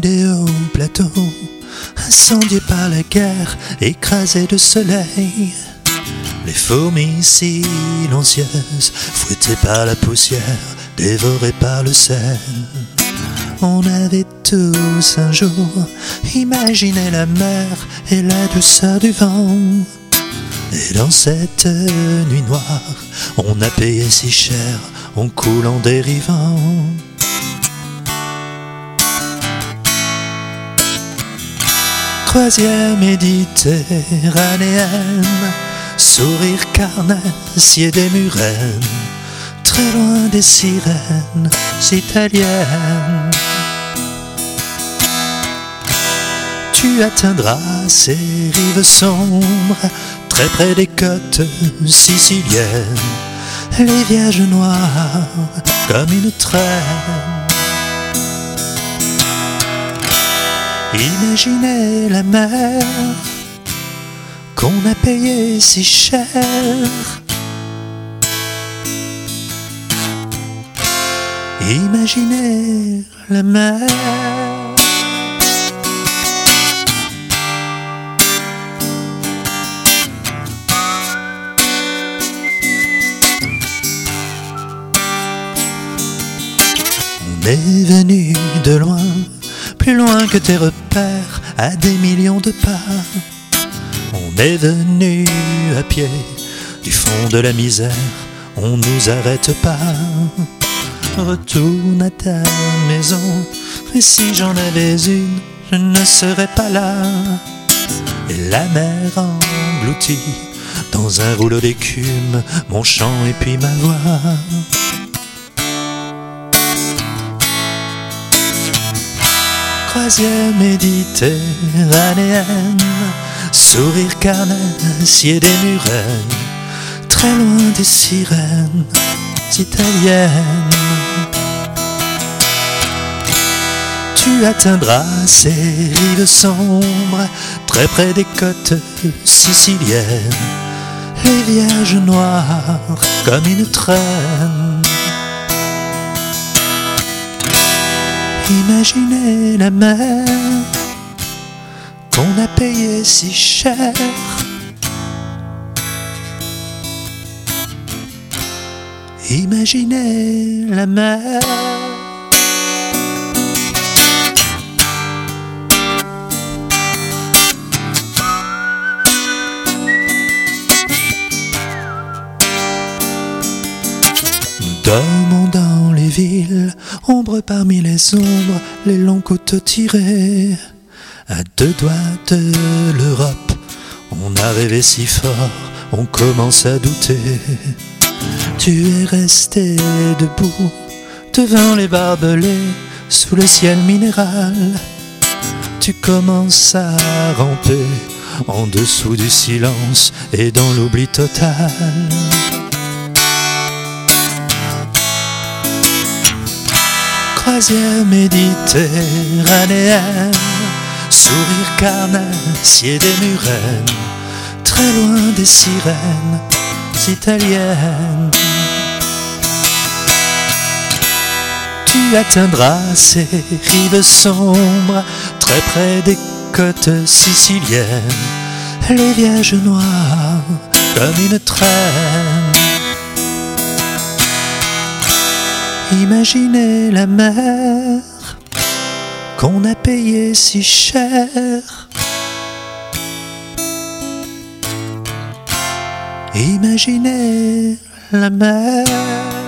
ghetto, incendié par la guerre, écrasé de soleil. Les fourmis silencieuses, fouettées par la poussière, dévorées par le sel. On avait tous un jour imaginé la mer et la douceur du vent. Et dans cette nuit noire, on a payé si cher en coulant dérivant. Croisière méditerranéenne, sourire carnassier des murennes, très loin des sirènes italiennes. Tu atteindras ces rives sombres, très près des côtes siciliennes, les vierges noires comme une traîne. Imaginez la mer qu'on a payée si cher. Imaginez la mer. On est venu de loin, plus loin que tes repères, à des millions de pas. On est venu à pied du fond de la misère, on nous arrête pas. Retourne à ta maison, et si j'en avais une, je ne serais pas là. La mer engloutit dans un rouleau d'écume mon chant et puis ma voix. Croisière méditerranéenne, sourire carnassier des murennes, très loin des sirènes italiennes. Tu atteindras ces rives sombres, très près des côtes siciliennes, les vierges noires comme une traîne. Imaginez la mer qu'on a payée si cher. Imaginez la mer. Ombre parmi les ombres, les longs couteaux tirés. À deux doigts de l'Europe, on a rêvé si fort, on commence à douter. Tu es resté debout devant les barbelés sous le ciel minéral. Tu commences à ramper en dessous du silence et dans l'oubli total. Croisière méditerranéenne, sourire carnassier des murennes, très loin des sirènes italiennes. Tu atteindras ces rives sombres, très près des côtes siciliennes, les vierges noires comme une traîne. Imaginez la mer qu'on a payée si cher. Imaginez la mer.